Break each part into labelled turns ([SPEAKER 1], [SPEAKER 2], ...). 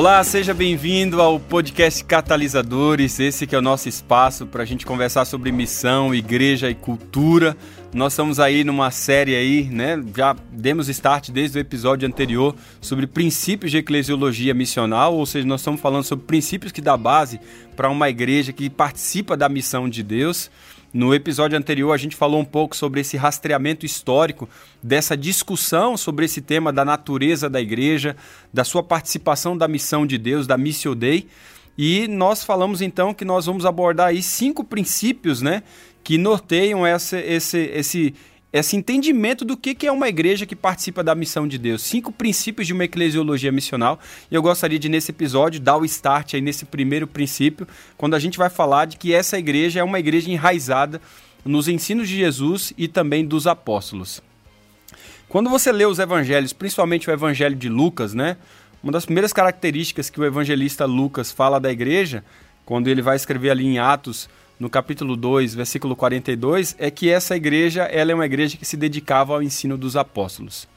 [SPEAKER 1] Olá, seja bem-vindo ao podcast Catalisadores. Esse que é o nosso espaço para a gente conversar sobre missão, igreja e cultura. Nós estamos aí numa série aí, né? Já demos start desde o episódio anterior sobre princípios de eclesiologia missional, ou seja, nós estamos falando sobre princípios que dá base para uma igreja que participa da missão de Deus. No episódio anterior, a gente falou um pouco sobre esse rastreamento histórico, dessa discussão sobre esse tema da natureza da igreja, da sua participação da missão de Deus, da Missio Dei. E nós falamos então que nós vamos abordar aí cinco princípios, né, que norteiam essa, esse, esse, esse entendimento do que, é uma igreja que participa da missão de Deus. Cinco princípios de uma eclesiologia missional. E eu gostaria de, nesse episódio, dar o start aí nesse primeiro princípio, quando a gente vai falar de que essa igreja é uma igreja enraizada nos ensinos de Jesus e também dos apóstolos. Quando você lê os evangelhos, principalmente o evangelho de Lucas, né? Uma das primeiras características que o evangelista Lucas fala da igreja, quando ele vai escrever ali em Atos no capítulo 2, versículo 42, é que essa igreja ela é uma igreja que se dedicava ao ensino dos apóstolos.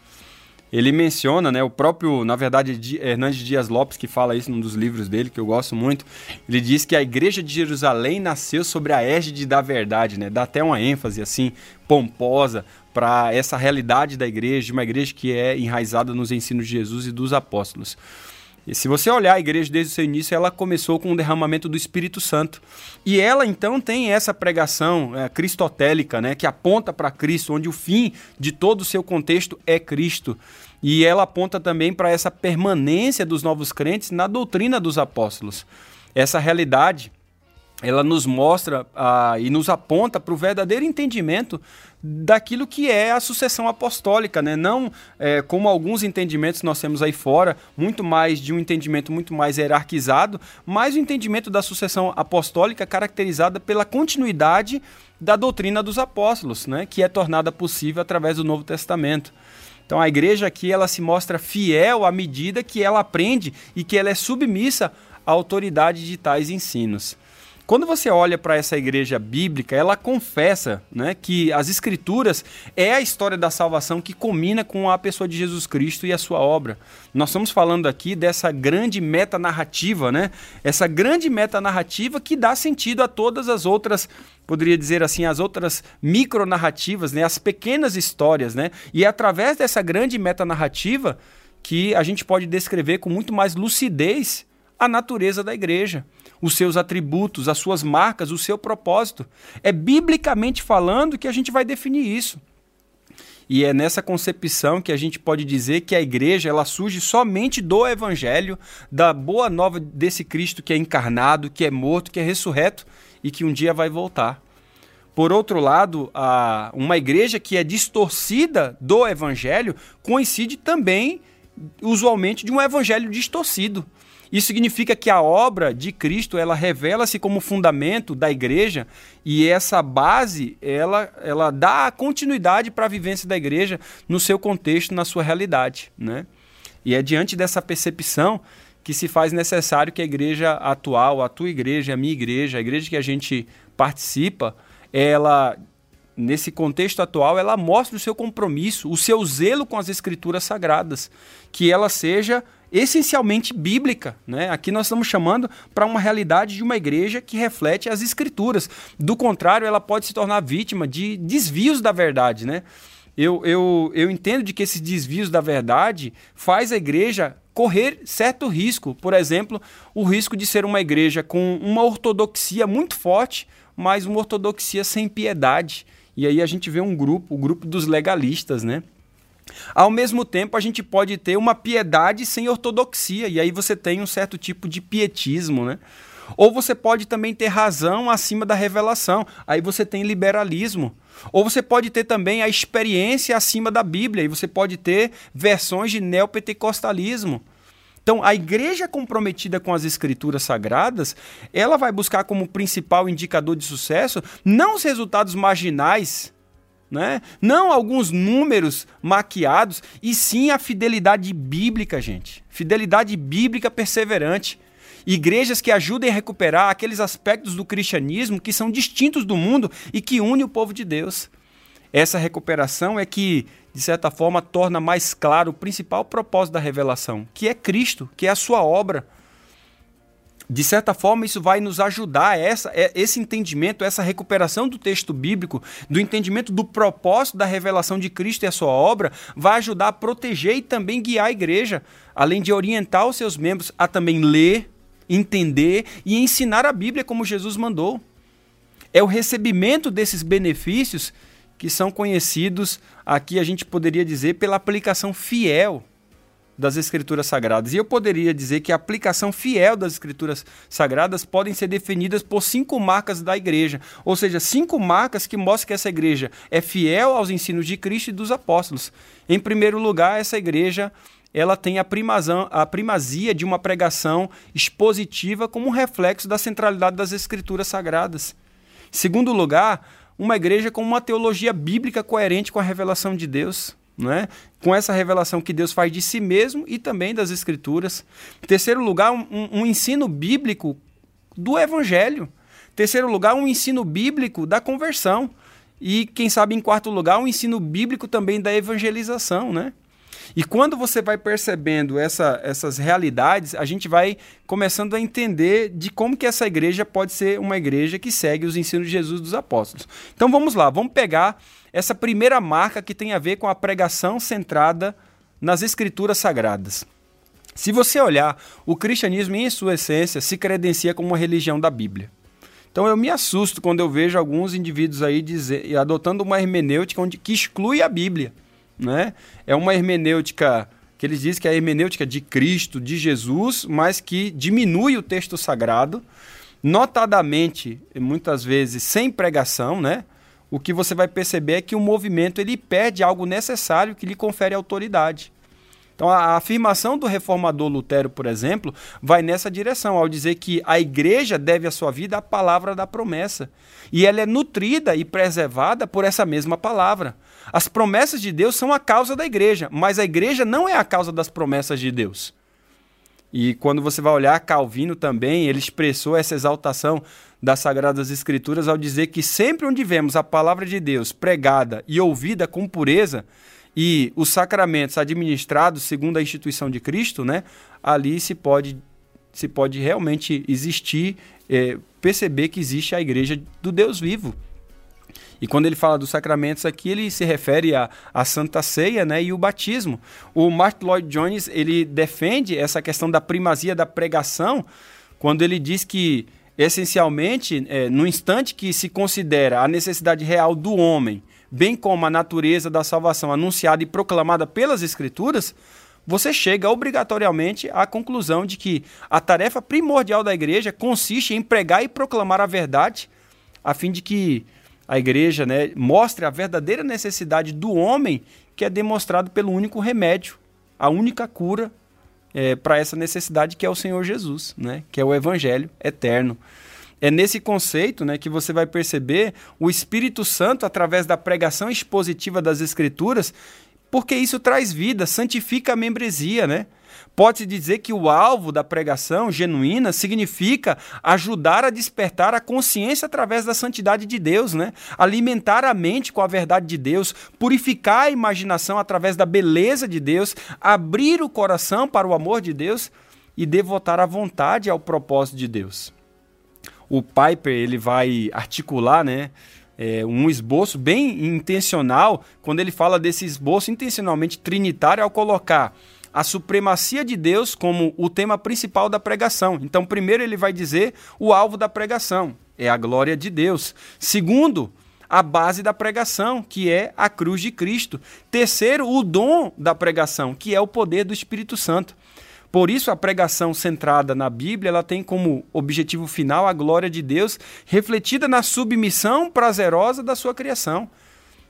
[SPEAKER 1] Ele menciona, né, o próprio, na verdade, Hernandes Dias Lopes, que fala isso num dos livros dele, que eu gosto muito, ele diz que a igreja de Jerusalém nasceu sobre a égide da verdade, né, dá até uma ênfase, assim, pomposa para essa realidade da igreja, uma igreja que é enraizada nos ensinos de Jesus e dos apóstolos. E se você olhar a igreja desde o seu início, ela começou com o derramamento do Espírito Santo. E ela então tem essa pregação é, cristotélica, né, que aponta para Cristo, onde o fim de todo o seu contexto é Cristo. E ela aponta também para essa permanência dos novos crentes na doutrina dos apóstolos. Essa realidade ela nos mostra ah, e nos aponta para o verdadeiro entendimento daquilo que é a sucessão apostólica, né? não é, como alguns entendimentos nós temos aí fora, muito mais de um entendimento muito mais hierarquizado, mas o entendimento da sucessão apostólica caracterizada pela continuidade da doutrina dos apóstolos, né? que é tornada possível através do Novo Testamento. Então a igreja aqui ela se mostra fiel à medida que ela aprende e que ela é submissa à autoridade de tais ensinos. Quando você olha para essa igreja bíblica, ela confessa né, que as escrituras é a história da salvação que combina com a pessoa de Jesus Cristo e a sua obra. Nós estamos falando aqui dessa grande metanarrativa, né? Essa grande metanarrativa que dá sentido a todas as outras, poderia dizer assim, as outras micronarrativas, né? As pequenas histórias, né? E é através dessa grande metanarrativa que a gente pode descrever com muito mais lucidez a natureza da igreja, os seus atributos, as suas marcas, o seu propósito. É biblicamente falando que a gente vai definir isso. E é nessa concepção que a gente pode dizer que a igreja ela surge somente do evangelho, da boa nova desse Cristo que é encarnado, que é morto, que é ressurreto e que um dia vai voltar. Por outro lado, a, uma igreja que é distorcida do evangelho coincide também, usualmente, de um evangelho distorcido. Isso significa que a obra de Cristo, ela revela-se como fundamento da igreja e essa base, ela, ela dá continuidade para a vivência da igreja no seu contexto, na sua realidade, né? E é diante dessa percepção que se faz necessário que a igreja atual, a tua igreja, a minha igreja, a igreja que a gente participa, ela nesse contexto atual, ela mostre o seu compromisso, o seu zelo com as escrituras sagradas, que ela seja essencialmente bíblica. Né? Aqui nós estamos chamando para uma realidade de uma igreja que reflete as escrituras. Do contrário, ela pode se tornar vítima de desvios da verdade. Né? Eu, eu, eu entendo de que esses desvios da verdade faz a igreja correr certo risco. Por exemplo, o risco de ser uma igreja com uma ortodoxia muito forte, mas uma ortodoxia sem piedade. E aí a gente vê um grupo, o grupo dos legalistas, né? Ao mesmo tempo, a gente pode ter uma piedade sem ortodoxia, e aí você tem um certo tipo de pietismo, né? Ou você pode também ter razão acima da revelação, aí você tem liberalismo. Ou você pode ter também a experiência acima da Bíblia, e você pode ter versões de neopentecostalismo. Então, a igreja comprometida com as escrituras sagradas, ela vai buscar como principal indicador de sucesso não os resultados marginais né? Não alguns números maquiados, e sim a fidelidade bíblica, gente. Fidelidade bíblica perseverante. Igrejas que ajudem a recuperar aqueles aspectos do cristianismo que são distintos do mundo e que unem o povo de Deus. Essa recuperação é que, de certa forma, torna mais claro o principal propósito da revelação, que é Cristo, que é a sua obra. De certa forma, isso vai nos ajudar, essa, é, esse entendimento, essa recuperação do texto bíblico, do entendimento do propósito da revelação de Cristo e a sua obra, vai ajudar a proteger e também guiar a igreja, além de orientar os seus membros a também ler, entender e ensinar a Bíblia como Jesus mandou. É o recebimento desses benefícios que são conhecidos, aqui a gente poderia dizer, pela aplicação fiel das Escrituras Sagradas. E eu poderia dizer que a aplicação fiel das Escrituras Sagradas podem ser definidas por cinco marcas da igreja, ou seja, cinco marcas que mostram que essa igreja é fiel aos ensinos de Cristo e dos apóstolos. Em primeiro lugar, essa igreja ela tem a, primazão, a primazia de uma pregação expositiva como um reflexo da centralidade das Escrituras Sagradas. Em segundo lugar, uma igreja com uma teologia bíblica coerente com a revelação de Deus né? com essa revelação que Deus faz de si mesmo e também das Escrituras. Terceiro lugar, um, um ensino bíblico do Evangelho. Terceiro lugar, um ensino bíblico da conversão. E, quem sabe, em quarto lugar, um ensino bíblico também da evangelização, né? E quando você vai percebendo essa, essas realidades, a gente vai começando a entender de como que essa igreja pode ser uma igreja que segue os ensinos de Jesus dos apóstolos. Então vamos lá, vamos pegar essa primeira marca que tem a ver com a pregação centrada nas escrituras sagradas. Se você olhar, o cristianismo em sua essência se credencia como uma religião da Bíblia. Então eu me assusto quando eu vejo alguns indivíduos aí dizer, adotando uma hermenêutica onde, que exclui a Bíblia né? É uma hermenêutica que eles dizem que é a hermenêutica de Cristo, de Jesus, mas que diminui o texto sagrado, notadamente, muitas vezes sem pregação, né? O que você vai perceber é que o movimento ele perde algo necessário que lhe confere autoridade. Então, a afirmação do reformador Lutero, por exemplo, vai nessa direção, ao dizer que a igreja deve a sua vida à palavra da promessa. E ela é nutrida e preservada por essa mesma palavra. As promessas de Deus são a causa da igreja, mas a igreja não é a causa das promessas de Deus. E quando você vai olhar Calvino também, ele expressou essa exaltação das Sagradas Escrituras ao dizer que sempre onde vemos a palavra de Deus pregada e ouvida com pureza e os sacramentos administrados segundo a instituição de Cristo, né, ali se pode, se pode realmente existir, é, perceber que existe a igreja do Deus vivo. E quando ele fala dos sacramentos aqui, ele se refere à, à Santa Ceia né, e o batismo. O Martin Lloyd Jones ele defende essa questão da primazia da pregação quando ele diz que, essencialmente, é, no instante que se considera a necessidade real do homem, bem como a natureza da salvação anunciada e proclamada pelas Escrituras, você chega obrigatoriamente à conclusão de que a tarefa primordial da igreja consiste em pregar e proclamar a verdade, a fim de que a igreja né, mostre a verdadeira necessidade do homem, que é demonstrado pelo único remédio, a única cura é, para essa necessidade, que é o Senhor Jesus, né, que é o Evangelho eterno. É nesse conceito né, que você vai perceber o Espírito Santo, através da pregação expositiva das Escrituras, porque isso traz vida, santifica a membresia, né? Pode-se dizer que o alvo da pregação genuína significa ajudar a despertar a consciência através da santidade de Deus, né? alimentar a mente com a verdade de Deus, purificar a imaginação através da beleza de Deus, abrir o coração para o amor de Deus e devotar a vontade ao propósito de Deus. O Piper ele vai articular, né? É, um esboço bem intencional quando ele fala desse esboço intencionalmente trinitário ao colocar a supremacia de Deus como o tema principal da pregação. Então, primeiro ele vai dizer o alvo da pregação, é a glória de Deus. Segundo, a base da pregação, que é a cruz de Cristo. Terceiro, o dom da pregação, que é o poder do Espírito Santo. Por isso, a pregação centrada na Bíblia ela tem como objetivo final a glória de Deus, refletida na submissão prazerosa da sua criação.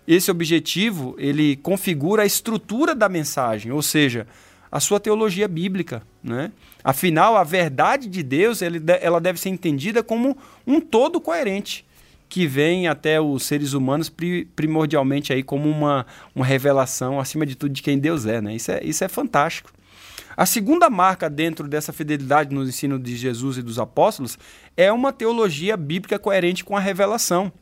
[SPEAKER 1] Esse objetivo ele configura a estrutura da mensagem, ou seja, a sua teologia bíblica. Né? Afinal, a verdade de Deus ela deve ser entendida como um todo coerente, que vem até os seres humanos primordialmente aí como uma, uma revelação, acima de tudo, de quem Deus é. Né? Isso, é isso é fantástico. A segunda marca dentro dessa fidelidade no ensino de Jesus e dos apóstolos é uma teologia bíblica coerente com a revelação.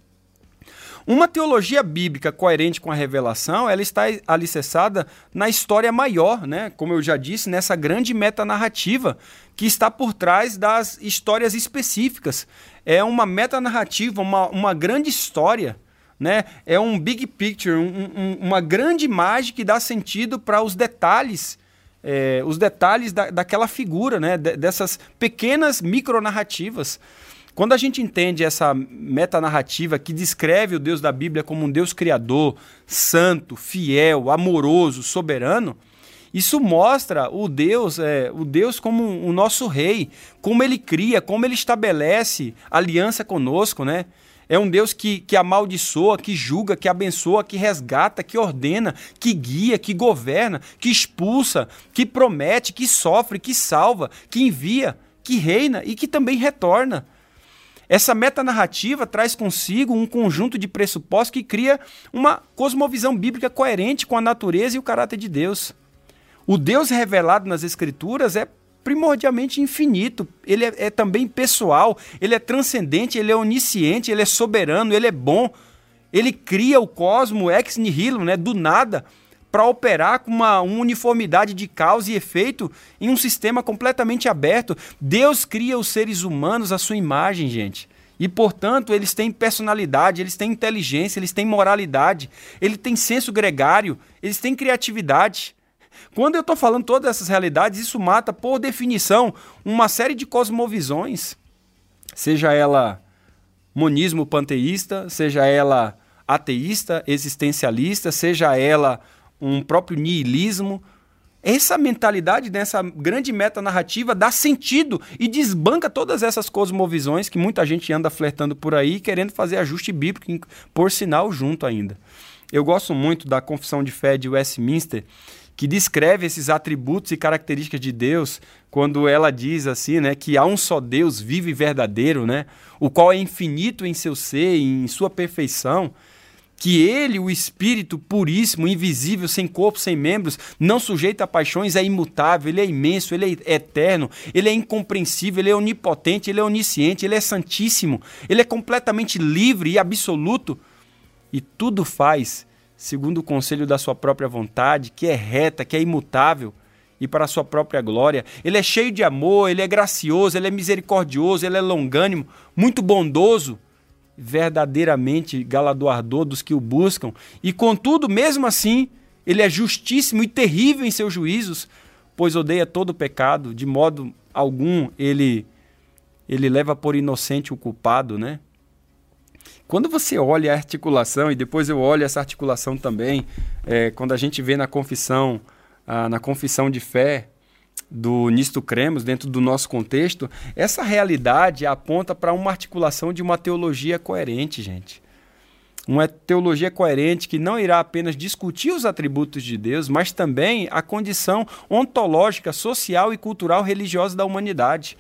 [SPEAKER 1] Uma teologia bíblica coerente com a revelação, ela está alicerçada na história maior, né? Como eu já disse, nessa grande metanarrativa que está por trás das histórias específicas. É uma metanarrativa, uma, uma grande história, né? É um big picture, um, um, uma grande imagem que dá sentido para os detalhes é, os detalhes da, daquela figura, né? dessas pequenas micronarrativas. Quando a gente entende essa metanarrativa que descreve o Deus da Bíblia como um Deus criador, santo, fiel, amoroso, soberano, isso mostra o Deus, é, o Deus como o nosso rei, como ele cria, como ele estabelece aliança conosco, né? É um Deus que, que amaldiçoa, que julga, que abençoa, que resgata, que ordena, que guia, que governa, que expulsa, que promete, que sofre, que salva, que envia, que reina e que também retorna. Essa metanarrativa traz consigo um conjunto de pressupostos que cria uma cosmovisão bíblica coerente com a natureza e o caráter de Deus. O Deus revelado nas Escrituras é primordialmente infinito, ele é, é, também pessoal, ele é transcendente, ele é onisciente, ele é soberano, ele é bom. Ele cria o cosmo ex nihilo, né, do nada, para operar com uma, uma, uniformidade de causa e efeito em um sistema completamente aberto. Deus cria os seres humanos à sua imagem, gente. E, portanto, eles têm personalidade, eles têm inteligência, eles têm moralidade, eles têm senso gregário, eles têm criatividade. Quando eu estou falando todas essas realidades, isso mata, por definição, uma série de cosmovisões, seja ela monismo panteísta, seja ela ateísta, existencialista, seja ela um próprio niilismo. Essa mentalidade dessa grande meta narrativa dá sentido e desbanca todas essas cosmovisões que muita gente anda flertando por aí, querendo fazer ajuste bíblico, por sinal, junto ainda. Eu gosto muito da Confissão de Fé de Westminster, que descreve esses atributos e características de Deus, quando ela diz assim, né, que há um só Deus vivo e verdadeiro, né, o qual é infinito em seu ser, em sua perfeição, que ele, o Espírito puríssimo, invisível, sem corpo, sem membros, não sujeito a paixões, é imutável, ele é imenso, ele é eterno, ele é incompreensível, ele é onipotente, ele é onisciente, ele é santíssimo, ele é completamente livre e absoluto, e tudo faz segundo o conselho da sua própria vontade, que é reta, que é imutável e para a sua própria glória. Ele é cheio de amor, ele é gracioso, ele é misericordioso, ele é longânimo, muito bondoso verdadeiramente galardoador dos que o buscam, e contudo, mesmo assim, ele é justíssimo e terrível em seus juízos, pois odeia todo pecado, de modo algum ele ele leva por inocente o culpado, né? Quando você olha a articulação, e depois eu olho essa articulação também, é, quando a gente vê na confissão, ah, na confissão de fé, do Nisto Cremos, dentro do nosso contexto, essa realidade aponta para uma articulação de uma teologia coerente, gente. Uma teologia coerente que não irá apenas discutir os atributos de Deus, mas também a condição ontológica, social e cultural religiosa da humanidade.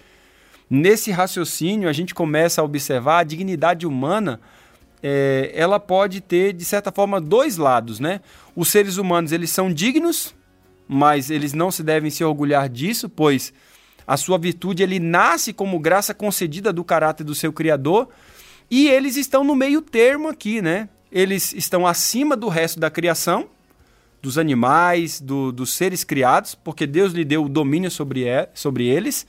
[SPEAKER 1] Nesse raciocínio, a gente começa a observar a dignidade humana. É, ela pode ter, de certa forma, dois lados, né? Os seres humanos, eles são dignos mas eles não se devem se orgulhar disso, pois a sua virtude ele nasce como graça concedida do caráter do seu Criador, e eles estão no meio termo aqui, né? Eles estão acima do resto da criação, dos animais, do, dos seres criados, porque Deus lhe deu o domínio sobre, sobre eles,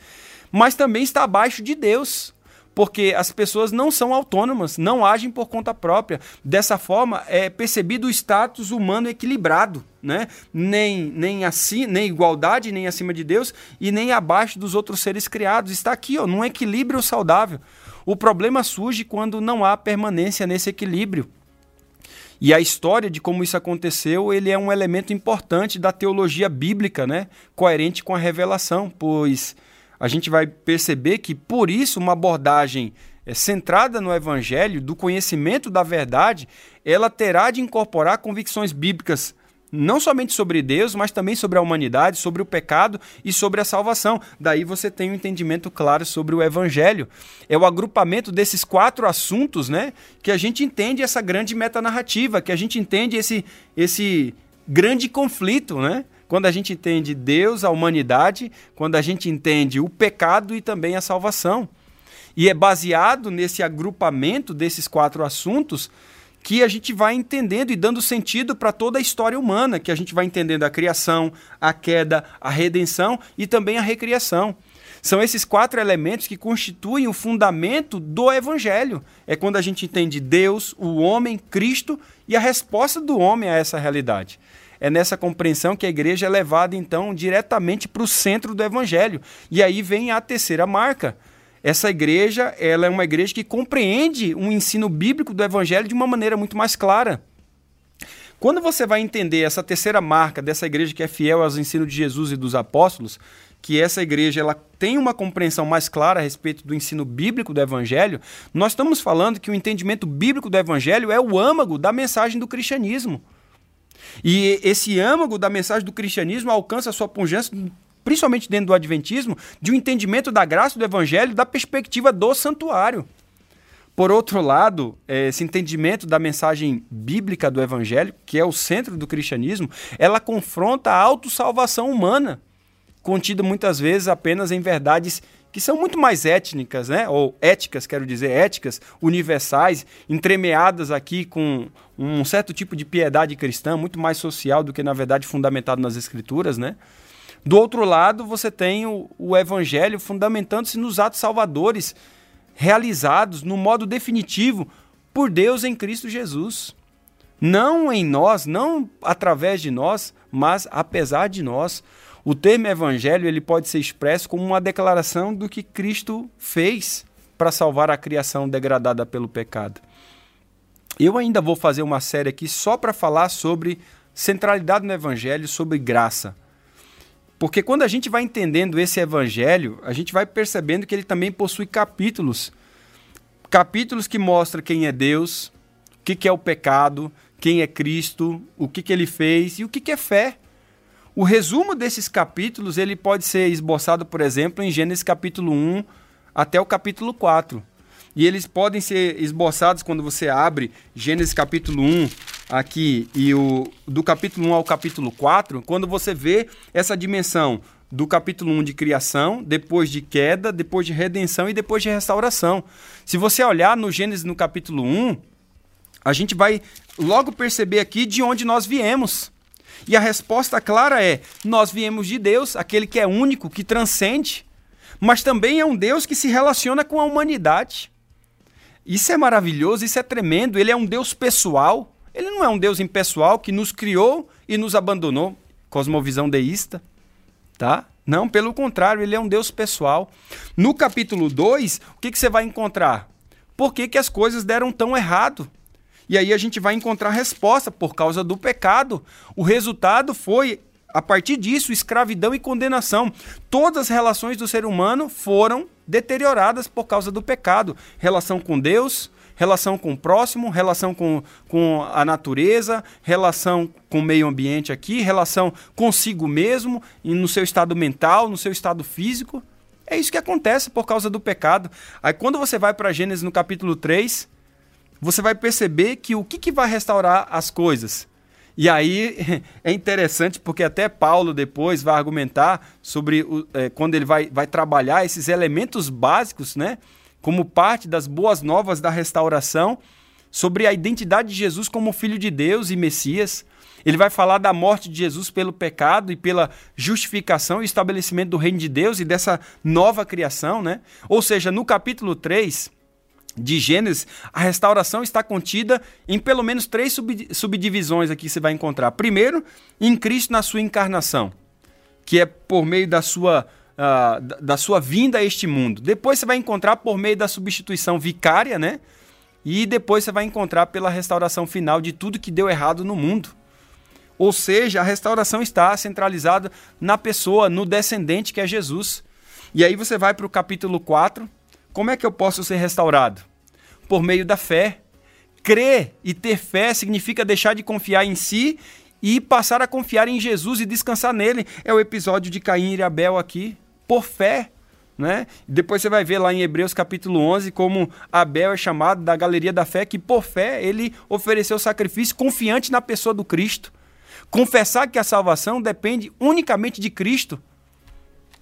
[SPEAKER 1] mas também está abaixo de Deus, porque as pessoas não são autônomas, não agem por conta própria. Dessa forma, é percebido o status humano equilibrado, né? Nem, nem, assim, nem igualdade, nem acima de Deus e nem abaixo dos outros seres criados. Está aqui, ó, num equilíbrio saudável. O problema surge quando não há permanência nesse equilíbrio. E a história de como isso aconteceu, ele é um elemento importante da teologia bíblica, né? Coerente com a revelação, pois a gente vai perceber que, por isso, uma abordagem é, centrada no Evangelho, do conhecimento da verdade, ela terá de incorporar convicções bíblicas não somente sobre Deus, mas também sobre a humanidade, sobre o pecado e sobre a salvação. Daí você tem um entendimento claro sobre o evangelho. É o agrupamento desses quatro assuntos, né, que a gente entende essa grande metanarrativa, que a gente entende esse esse grande conflito, né? Quando a gente entende Deus, a humanidade, quando a gente entende o pecado e também a salvação. E é baseado nesse agrupamento desses quatro assuntos que a gente vai entendendo e dando sentido para toda a história humana, que a gente vai entendendo a criação, a queda, a redenção e também a recriação. São esses quatro elementos que constituem o fundamento do evangelho. É quando a gente entende Deus, o homem, Cristo e a resposta do homem a essa realidade. É nessa compreensão que a igreja é levada então diretamente para o centro do evangelho. E aí vem a terceira marca. Essa igreja, ela é uma igreja que compreende um ensino bíblico do evangelho de uma maneira muito mais clara. Quando você vai entender essa terceira marca dessa igreja que é fiel aos ensinos de Jesus e dos apóstolos, que essa igreja ela tem uma compreensão mais clara a respeito do ensino bíblico do evangelho, nós estamos falando que o entendimento bíblico do evangelho é o âmago da mensagem do cristianismo. E esse âmago da mensagem do cristianismo alcança sua pungência, principalmente dentro do adventismo, de um entendimento da graça do evangelho da perspectiva do santuário. Por outro lado, esse entendimento da mensagem bíblica do evangelho, que é o centro do cristianismo, ela confronta a autossalvação humana contido muitas vezes apenas em verdades que são muito mais étnicas, né? ou éticas, quero dizer, éticas, universais, entremeadas aqui com um certo tipo de piedade cristã, muito mais social do que, na verdade, fundamentado nas escrituras. Né? Do outro lado, você tem o, o evangelho fundamentando-se nos atos salvadores, realizados no modo definitivo por Deus em Cristo Jesus. Não em nós, não através de nós, mas apesar de nós. O termo evangelho ele pode ser expresso como uma declaração do que Cristo fez para salvar a criação degradada pelo pecado. Eu ainda vou fazer uma série aqui só para falar sobre centralidade no evangelho, sobre graça. Porque quando a gente vai entendendo esse evangelho, a gente vai percebendo que ele também possui capítulos. Capítulos que mostram quem é Deus, o que, é o pecado, quem é Cristo, o que, que ele fez e o que, que é fé. O resumo desses capítulos ele pode ser esboçado, por exemplo, em Gênesis capítulo 1 até o capítulo 4. E eles podem ser esboçados quando você abre Gênesis capítulo 1 aqui e o do capítulo 1 ao capítulo 4, quando você vê essa dimensão do capítulo 1 de criação, depois de queda, depois de redenção e depois de restauração. Se você olhar no Gênesis no capítulo 1, a gente vai logo perceber aqui de onde nós viemos. E a resposta clara é: nós viemos de Deus, aquele que é único, que transcende, mas também é um Deus que se relaciona com a humanidade. Isso é maravilhoso, isso é tremendo. Ele é um Deus pessoal. Ele não é um Deus impessoal que nos criou e nos abandonou. Cosmovisão deísta, tá? Não, pelo contrário, ele é um Deus pessoal. No capítulo 2, o que, que você vai encontrar? Por que, que as coisas deram tão errado? E aí a gente vai encontrar resposta por causa do pecado. O resultado foi, a partir disso, escravidão e condenação. Todas as relações do ser humano foram deterioradas por causa do pecado. Relação com Deus, relação com o próximo, relação com, com a natureza, relação com o meio ambiente aqui, relação consigo mesmo, e no seu estado mental, no seu estado físico. É isso que acontece por causa do pecado. Aí quando você vai para Gênesis no capítulo 3, você vai perceber que o que, que vai restaurar as coisas? E aí é interessante porque até Paulo depois vai argumentar sobre o, é, quando ele vai, vai trabalhar esses elementos básicos, né? Como parte das boas novas da restauração, sobre a identidade de Jesus como Filho de Deus e Messias. Ele vai falar da morte de Jesus pelo pecado e pela justificação e estabelecimento do reino de Deus e dessa nova criação, né? Ou seja, no capítulo 3, de Gênesis, a restauração está contida em pelo menos três subdivisões aqui que você vai encontrar. Primeiro, em Cristo na sua encarnação, que é por meio da sua, uh, da sua vinda a este mundo. Depois você vai encontrar por meio da substituição vicária, né? E depois você vai encontrar pela restauração final de tudo que deu errado no mundo. Ou seja, a restauração está centralizada na pessoa, no descendente que é Jesus. E aí você vai para o capítulo 4, como é que eu posso ser restaurado? Por meio da fé. Crer e ter fé significa deixar de confiar em si e passar a confiar em Jesus e descansar nele. É o episódio de Caim e Abel aqui, por fé. Né? Depois você vai ver lá em Hebreus capítulo 11 como Abel é chamado da galeria da fé, que por fé ele ofereceu sacrifício confiante na pessoa do Cristo. Confessar que a salvação depende unicamente de Cristo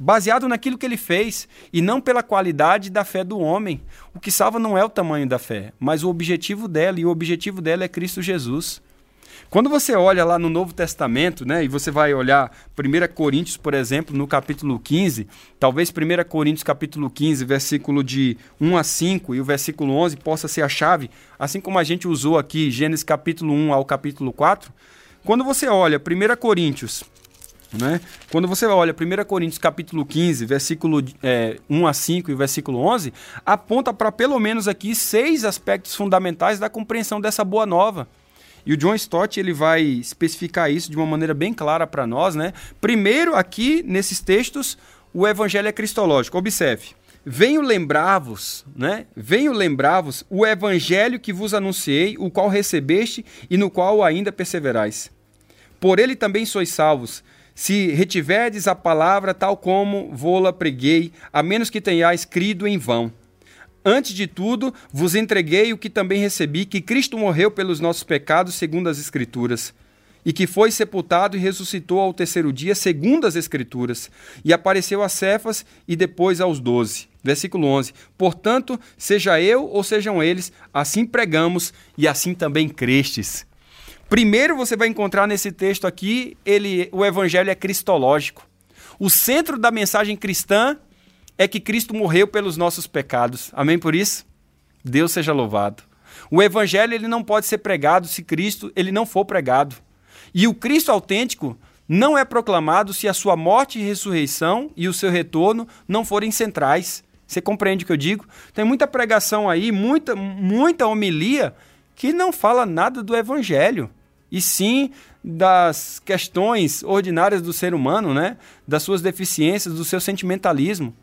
[SPEAKER 1] baseado naquilo que ele fez e não pela qualidade da fé do homem. O que salva não é o tamanho da fé, mas o objetivo dela, e o objetivo dela é Cristo Jesus. Quando você olha lá no Novo Testamento, né, e você vai olhar 1 Coríntios, por exemplo, no capítulo 15, talvez 1 Coríntios capítulo 15, versículo de 1 a 5 e o versículo 11 possa ser a chave, assim como a gente usou aqui Gênesis capítulo 1 ao capítulo 4. Quando você olha 1 Coríntios, né, quando você olha 1 Coríntios capítulo 15, versículo é, 1 a 5 e versículo 11, aponta para pelo menos aqui seis aspectos fundamentais da compreensão dessa boa nova. E o John Stott ele vai especificar isso de uma maneira bem clara para nós, né? Primeiro, aqui nesses textos, o evangelho é cristológico. Observe. Venho lembrar-vos, né? Venho lembrar-vos o evangelho que vos anunciei, o qual recebeste e no qual ainda perseverais. Por ele também sois salvos, se retiverdes a palavra tal como vô-la preguei, a menos que tenhais crido em vão. Antes de tudo, vos entreguei o que também recebi: que Cristo morreu pelos nossos pecados, segundo as Escrituras, e que foi sepultado e ressuscitou ao terceiro dia, segundo as Escrituras, e apareceu a Cefas e depois aos doze. Versículo 11: Portanto, seja eu ou sejam eles, assim pregamos e assim também crestes. Primeiro você vai encontrar nesse texto aqui, ele, o evangelho é cristológico. O centro da mensagem cristã é que Cristo morreu pelos nossos pecados. Amém por isso? Deus seja louvado. O evangelho ele não pode ser pregado se Cristo ele não for pregado. E o Cristo autêntico não é proclamado se a sua morte e ressurreição e o seu retorno não forem centrais. Você compreende o que eu digo? Tem muita pregação aí, muita, muita homilia que não fala nada do evangelho, e sim das questões ordinárias do ser humano, né? Das suas deficiências, do seu sentimentalismo.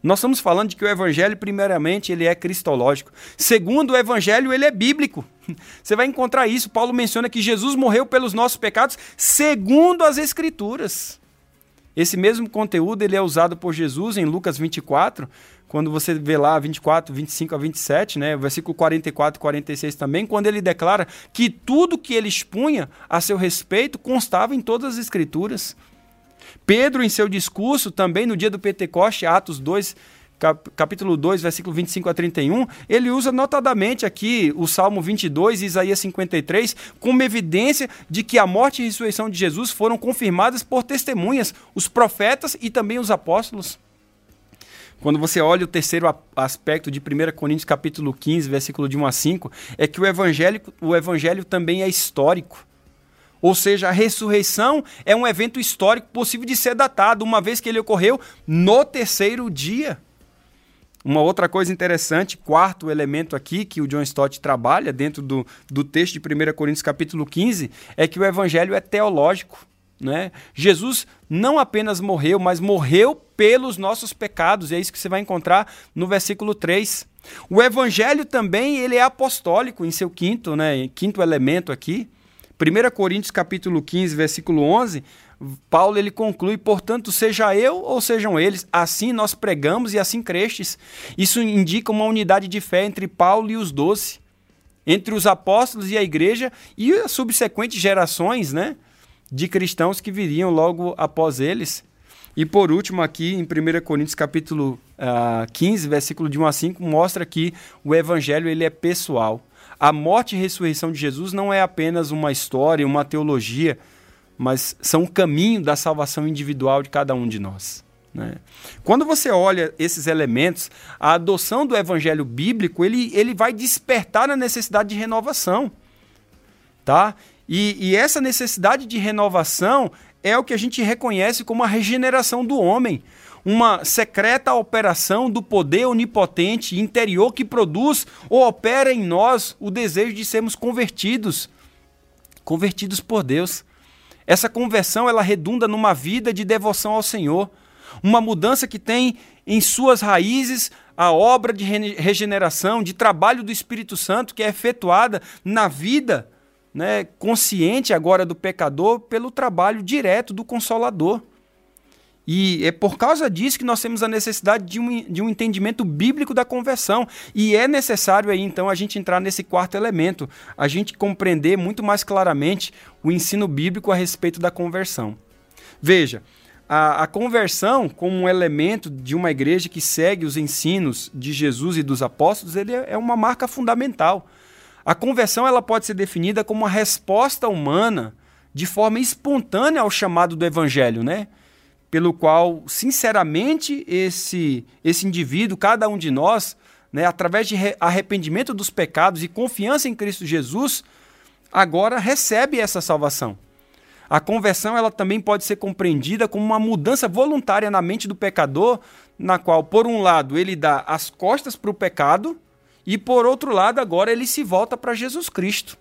[SPEAKER 1] Nós estamos falando de que o evangelho, primeiramente, ele é cristológico. Segundo, o evangelho, ele é bíblico. Você vai encontrar isso. Paulo menciona que Jesus morreu pelos nossos pecados segundo as escrituras. Esse mesmo conteúdo ele é usado por Jesus em Lucas 24, quando você vê lá 24, 25 a 27, né, versículo 44 e 46 também, quando ele declara que tudo que ele expunha a seu respeito constava em todas as escrituras. Pedro, em seu discurso, também no dia do Pentecoste, Atos 2, capítulo 2, versículo 25 a 31, ele usa notadamente aqui o Salmo 22 e Isaías 53 como evidência de que a morte e a ressurreição de Jesus foram confirmadas por testemunhas, os profetas e também os apóstolos. Quando você olha o terceiro aspecto de 1 Coríntios capítulo 15, versículo de 1 a 5, é que o evangelho, o evangelho também é histórico. Ou seja, a ressurreição é um evento histórico possível de ser datado, uma vez que ele ocorreu no terceiro dia. Uma outra coisa interessante, quarto elemento aqui que o John Stott trabalha dentro do, do texto de 1 Coríntios capítulo 15, é que o evangelho é teológico. Né? Jesus não apenas morreu, mas morreu pelos nossos pecados, e é isso que você vai encontrar no versículo 3. O evangelho também ele é apostólico em seu quinto, né, quinto elemento aqui. 1 Coríntios capítulo 15, versículo 11, Paulo ele conclui, portanto, seja eu ou sejam eles, assim nós pregamos e assim crestes. Isso indica uma unidade de fé entre Paulo e os doze, entre os apóstolos e a igreja e as subsequentes gerações né, de cristãos que viriam logo após eles. E por último, aqui em 1 Coríntios capítulo uh, ah, 15, versículo de 1 a 5, mostra que o evangelho ele é pessoal. A morte e ressurreição de Jesus não é apenas uma história, uma teologia, mas são o caminho da salvação individual de cada um de nós. Né? Quando você olha esses elementos, a adoção do evangelho bíblico ele, ele vai despertar a necessidade de renovação. Tá? E, e essa necessidade de renovação é o que a gente reconhece como a regeneração do homem uma secreta operação do poder onipotente interior que produz ou opera em nós o desejo de sermos convertidos, convertidos por Deus. Essa conversão ela redunda numa vida de devoção ao Senhor, uma mudança que tem em suas raízes a obra de regeneração, de trabalho do Espírito Santo que é efetuada na vida né, consciente agora do pecador pelo trabalho direto do Consolador. E é por causa disso que nós temos a necessidade de um, de um entendimento bíblico da conversão. E é necessário aí, então, a gente entrar nesse quarto elemento, a gente compreender muito mais claramente o ensino bíblico a respeito da conversão. Veja, a, a, conversão, como um elemento de uma igreja que segue os ensinos de Jesus e dos apóstolos, ele é, é uma marca fundamental. A conversão ela pode ser definida como uma resposta humana de forma espontânea ao chamado do evangelho, né? Pelo qual, sinceramente, esse, esse indivíduo, cada um de nós, né, através de arrependimento dos pecados e confiança em Cristo Jesus, agora recebe essa salvação. A conversão ela também pode ser compreendida como uma mudança voluntária na mente do pecador, na qual, por um lado, ele dá as costas para o pecado e, por outro lado, agora ele se volta para Jesus Cristo.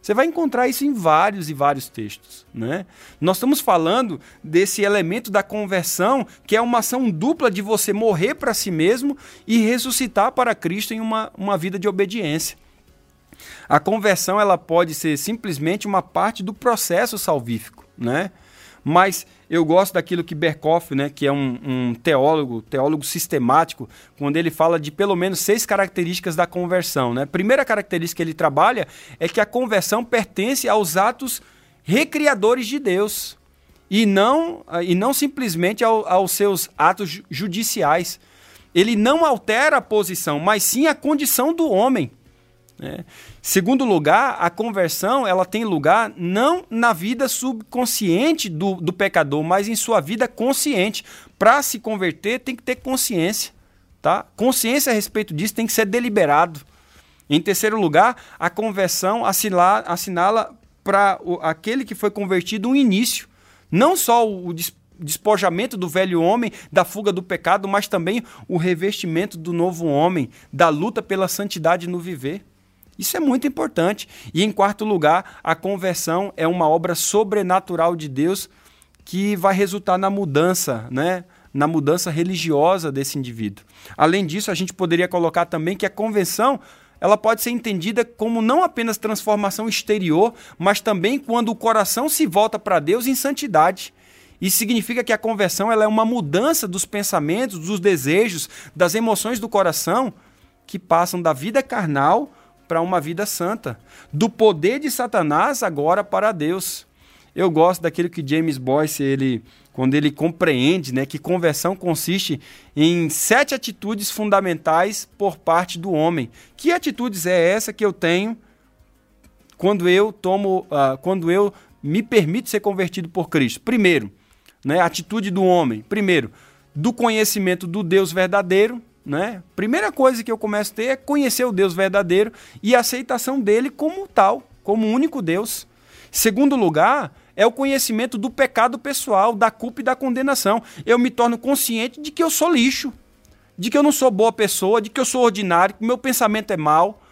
[SPEAKER 1] Você vai encontrar isso em vários e vários textos. Né? Nós estamos falando desse elemento da conversão, que é uma ação dupla de você morrer para si mesmo e ressuscitar para Cristo em uma, uma vida de obediência. A conversão ela pode ser simplesmente uma parte do processo salvífico, né? Mas eu gosto daquilo que Berkoff, né, que é um, um, teólogo, teólogo sistemático, quando ele fala de pelo menos seis características da conversão. Né? Primeira característica que ele trabalha é que a conversão pertence aos atos recriadores de Deus e não, e não simplesmente ao, aos seus atos judiciais. Ele não altera a posição, mas sim a condição do homem. Né? Segundo lugar, a conversão ela tem lugar não na vida subconsciente do, do pecador, mas em sua vida consciente. Para se converter, tem que ter consciência. Tá? Consciência a respeito disso tem que ser deliberado. Em terceiro lugar, a conversão assinala, assinala para aquele que foi convertido um início. Não só o despojamento do velho homem, da fuga do pecado, mas também o revestimento do novo homem, da luta pela santidade no viver. Isso é muito importante. E em quarto lugar, a conversão é uma obra sobrenatural de Deus que vai resultar na mudança, né? na mudança religiosa desse indivíduo. Além disso, a gente poderia colocar também que a convenção ela pode ser entendida como não apenas transformação exterior, mas também quando o coração se volta para Deus em santidade. Isso significa que a conversão ela é uma mudança dos pensamentos, dos desejos, das emoções do coração que passam da vida carnal para uma vida santa. Do poder de Satanás agora para Deus. Eu gosto daquilo que James Boyce, ele, quando ele compreende né, que conversão consiste em sete atitudes fundamentais por parte do homem. Que atitudes é essa que eu tenho quando eu tomo, uh, quando eu me permito ser convertido por Cristo? Primeiro, né, atitude do homem. Primeiro, do conhecimento do Deus verdadeiro. Né? Primeira coisa que eu começo a ter é conhecer o Deus verdadeiro e a aceitação dele como tal, como único Deus. Segundo lugar, é o conhecimento do pecado pessoal, da culpa e da condenação. Eu me torno consciente de que eu sou lixo, de que eu não sou boa pessoa, de que eu sou ordinário, que meu pensamento é mau,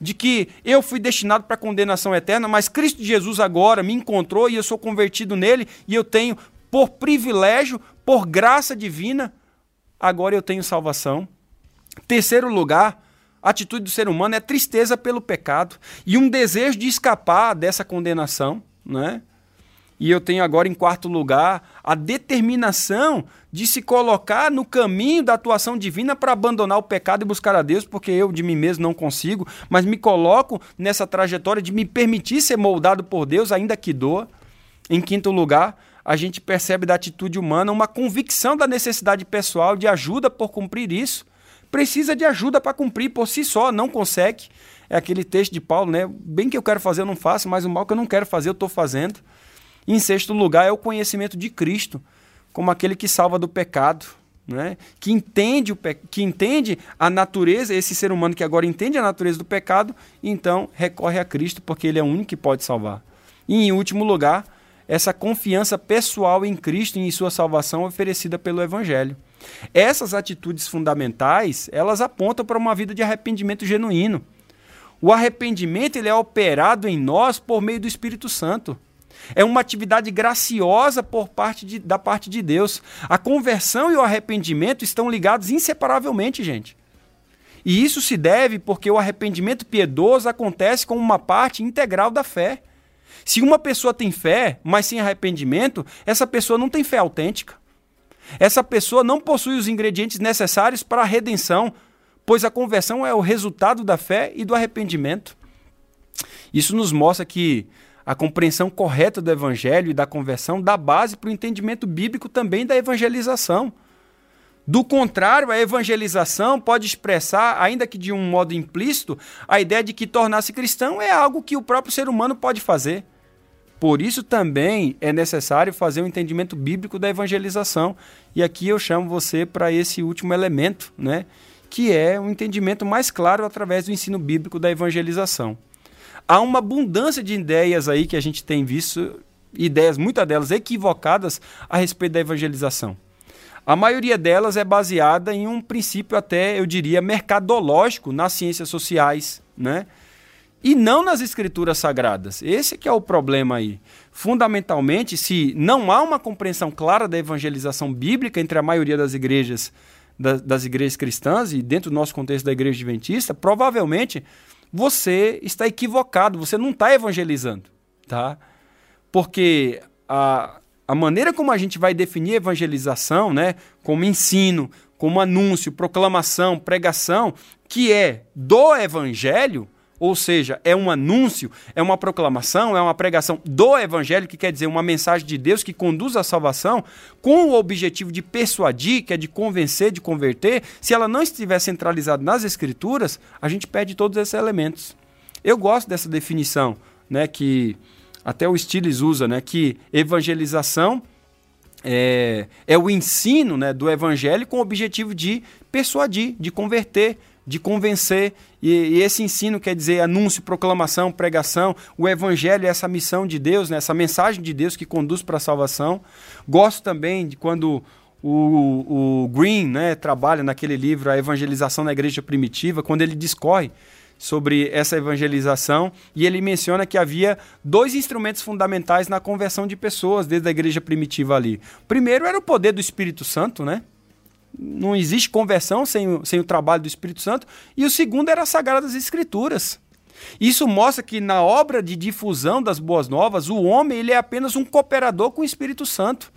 [SPEAKER 1] de que eu fui destinado para condenação eterna, mas Cristo Jesus agora me encontrou e eu sou convertido nele e eu tenho, por privilégio, por graça divina, agora eu tenho salvação. Terceiro lugar, a atitude do ser humano é tristeza pelo pecado e um desejo de escapar dessa condenação, né? E eu tenho agora em quarto lugar a determinação de se colocar no caminho da atuação divina para abandonar o pecado e buscar a Deus, porque eu de mim mesmo não consigo, mas me coloco nessa trajetória de me permitir ser moldado por Deus, ainda que doa. Em quinto lugar, a gente percebe da atitude humana uma convicção da necessidade pessoal de ajuda por cumprir isso precisa de ajuda para cumprir por si só, não consegue. É aquele texto de Paulo, né? Bem que eu quero fazer, eu não faço, mas o mal que eu não quero fazer, eu estou fazendo. Em sexto lugar, é o conhecimento de Cristo, como aquele que salva do pecado, né? que, entende o pe... que entende a natureza, esse ser humano que agora entende a natureza do pecado, então recorre a Cristo, porque ele é o único que pode salvar. E em último lugar, essa confiança pessoal em Cristo e em sua salvação oferecida pelo Evangelho. Essas atitudes fundamentais, elas apontam para uma vida de arrependimento genuíno. O arrependimento ele é operado em nós por meio do Espírito Santo. É uma atividade graciosa por parte de, da parte de Deus. A conversão e o arrependimento estão ligados inseparavelmente, gente. E isso se deve porque o arrependimento piedoso acontece como uma parte integral da fé. Se uma pessoa tem fé, mas sem arrependimento, essa pessoa não tem fé autêntica. Essa pessoa não possui os ingredientes necessários para a redenção, pois a conversão é o resultado da fé e do arrependimento. Isso nos mostra que a compreensão correta do evangelho e da conversão dá base para o entendimento bíblico também da evangelização. Do contrário, a evangelização pode expressar, ainda que de um modo implícito, a ideia de que tornar-se cristão é algo que o próprio ser humano pode fazer. Por isso também é necessário fazer um entendimento bíblico da evangelização. E aqui eu chamo você para esse último elemento, né? que é um entendimento mais claro através do ensino bíblico da evangelização. Há uma abundância de ideias aí que a gente tem visto, ideias, muitas delas equivocadas a respeito da evangelização. A maioria delas é baseada em um princípio até, eu diria, mercadológico nas ciências sociais, né? E não nas escrituras sagradas. Esse que é o problema aí. Fundamentalmente, se não há uma compreensão clara da evangelização bíblica entre a maioria das igrejas, das, das igrejas cristãs e dentro do nosso contexto da igreja adventista, provavelmente você está equivocado, você não está evangelizando, tá? Porque a, a maneira como a gente vai definir evangelização, né, como ensino, como anúncio, proclamação, pregação, que é do evangelho, ou seja, é um anúncio, é uma proclamação, é uma pregação do evangelho, que quer dizer uma mensagem de Deus que conduz à salvação, com o objetivo de persuadir, que é de convencer, de converter. Se ela não estiver centralizada nas escrituras, a gente perde todos esses elementos. Eu gosto dessa definição, né, que até o Stiles usa, né, que evangelização é, é o ensino né, do evangelho com o objetivo de persuadir, de converter, de convencer. E, e, esse ensino quer dizer anúncio, proclamação, pregação, o evangelho é essa missão de Deus, né, essa mensagem de Deus que conduz para a salvação. Gosto também de quando o, o Green né, trabalha naquele livro A Evangelização na Igreja Primitiva, quando ele discorre sobre essa evangelização e ele menciona que havia dois instrumentos fundamentais na conversão de pessoas desde a igreja primitiva ali. Primeiro era o poder do Espírito Santo, né? Não existe conversão sem sem o trabalho do Espírito Santo. E o segundo era as Sagradas Escrituras. Isso mostra que na obra de difusão das boas novas, o homem ele é apenas um cooperador com o Espírito Santo,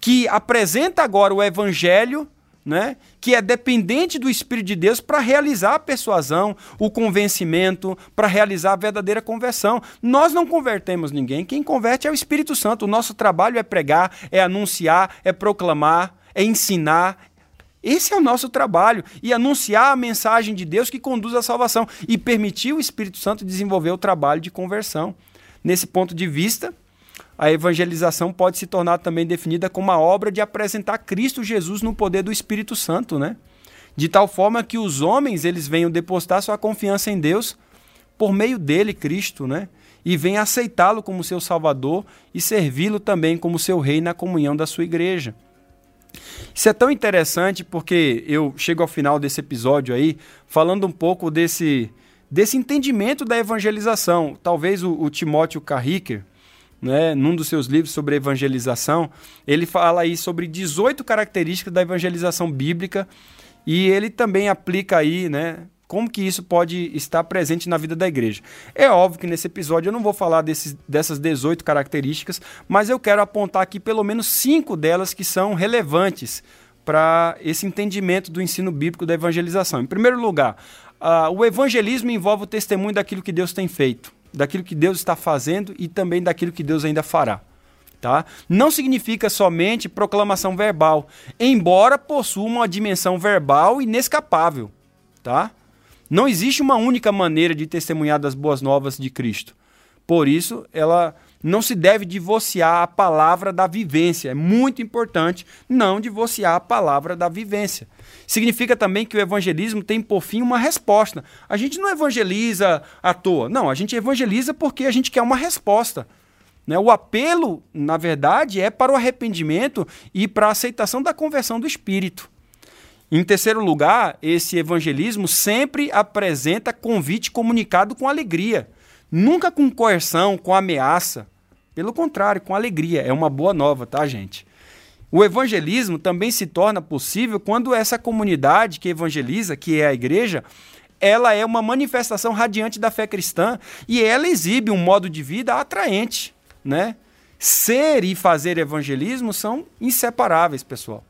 [SPEAKER 1] que apresenta agora o evangelho né, que é dependente do Espírito de Deus para realizar a persuasão, o convencimento, para realizar a verdadeira conversão. Nós não convertemos ninguém, quem converte é o Espírito Santo. O nosso trabalho é pregar, é anunciar, é proclamar, é ensinar. Esse é o nosso trabalho e anunciar a mensagem de Deus que conduz à salvação e permitir o Espírito Santo desenvolver o trabalho de conversão. Nesse ponto de vista, a evangelização pode se tornar também definida como uma obra de apresentar Cristo Jesus no poder do Espírito Santo, né? De tal forma que os homens eles venham depositar sua confiança em Deus por meio dele, Cristo, né? E venham aceitá-lo como seu Salvador e servi-lo também como seu rei na comunhão da sua igreja. Isso é tão interessante porque eu chego ao final desse episódio aí falando um pouco desse, desse entendimento da evangelização. Talvez o, o Timóteo Carricker, né, num dos seus livros sobre evangelização, ele fala aí sobre 18 características da evangelização bíblica e ele também aplica aí, né, como que isso pode estar presente na vida da igreja. É óbvio que nesse episódio eu não vou falar desses, dessas 18 características, mas eu quero apontar aqui pelo menos cinco delas que são relevantes para esse entendimento do ensino bíblico da evangelização. Em primeiro lugar, uh, o evangelismo envolve o testemunho daquilo que Deus tem feito daquilo que Deus está fazendo e também daquilo que Deus ainda fará. Tá? Não significa somente proclamação verbal, embora possua uma dimensão verbal inescapável. Tá? Não existe uma única maneira de testemunhar das boas novas de Cristo. Por isso, ela não se deve divorciar a palavra da vivência. É muito importante não divorciar a palavra da vivência. Significa também que o evangelismo tem por fim uma resposta. A gente não evangeliza à toa. Não, a gente evangeliza porque a gente quer uma resposta. Né? O apelo, na verdade, é para o arrependimento e para a aceitação da conversão do espírito. Em terceiro lugar, esse evangelismo sempre apresenta convite comunicado com alegria. Nunca com coerção, com ameaça. Pelo contrário, com alegria. É uma boa nova, tá, gente? O evangelismo também se torna possível quando essa comunidade que evangeliza, que é a igreja, ela é uma manifestação radiante da fé cristã e ela exibe um modo de vida atraente, né? Ser e fazer evangelismo são inseparáveis, pessoal.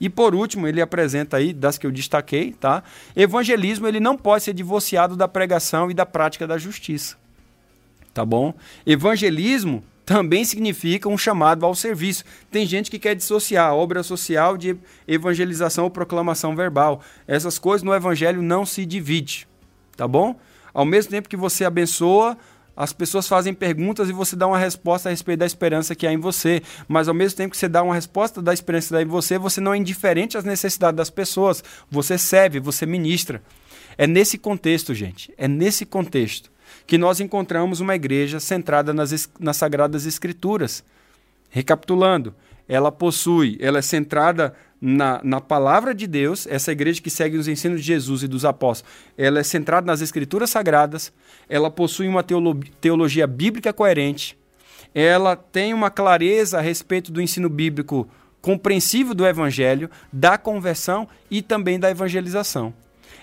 [SPEAKER 1] E por último, ele apresenta aí das que eu destaquei, tá? Evangelismo ele não pode ser divorciado da pregação e da prática da justiça. tá bom? Evangelismo também significa um chamado ao serviço. Tem gente que quer dissociar obra social de evangelização ou proclamação verbal. Essas coisas no evangelho não se divide, tá bom? Ao mesmo tempo que você abençoa, as pessoas fazem perguntas e você dá uma resposta a respeito da esperança que há em você. Mas ao mesmo tempo que você dá uma resposta da esperança que há em você, você não é indiferente às necessidades das pessoas. Você serve, você ministra. É nesse contexto, gente. É nesse contexto que nós encontramos uma igreja centrada nas, nas Sagradas Escrituras. Recapitulando, ela possui, ela é centrada na, na palavra de Deus, essa igreja que segue os ensinos de Jesus e dos apóstolos, ela é centrada nas Escrituras Sagradas, ela possui uma teolo teologia bíblica coerente, ela tem uma clareza a respeito do ensino bíblico compreensível do Evangelho, da conversão e também da evangelização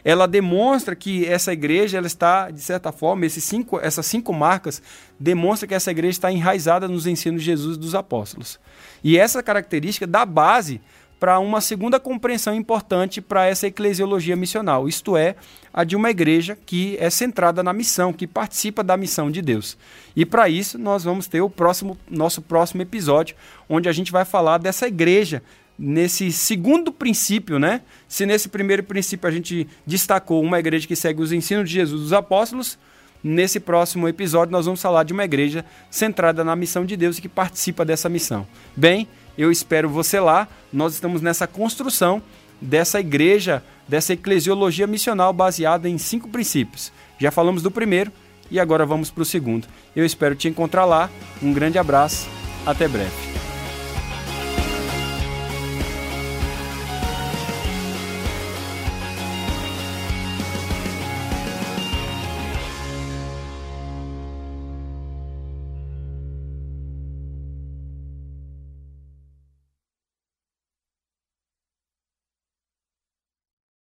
[SPEAKER 1] ela demonstra que essa igreja ela está, de certa forma, esses cinco, essas cinco marcas demonstra que essa igreja está enraizada nos ensinos de Jesus e dos apóstolos. E essa característica dá base para uma segunda compreensão importante para essa eclesiologia missional, isto é, a de uma igreja que é centrada na missão, que participa da missão de Deus. E para isso nós vamos ter o próximo nosso próximo episódio, onde a gente vai falar dessa igreja nesse segundo princípio, né? Se nesse primeiro princípio a gente destacou uma igreja que segue os ensinos de Jesus dos apóstolos, nesse próximo episódio nós vamos falar de uma igreja centrada na missão de Deus e que participa dessa missão. Bem, eu espero você lá. Nós estamos nessa construção dessa igreja, dessa eclesiologia missional baseada em cinco princípios. Já falamos do primeiro e agora vamos para o segundo. Eu espero te encontrar lá. Um grande abraço. Até breve.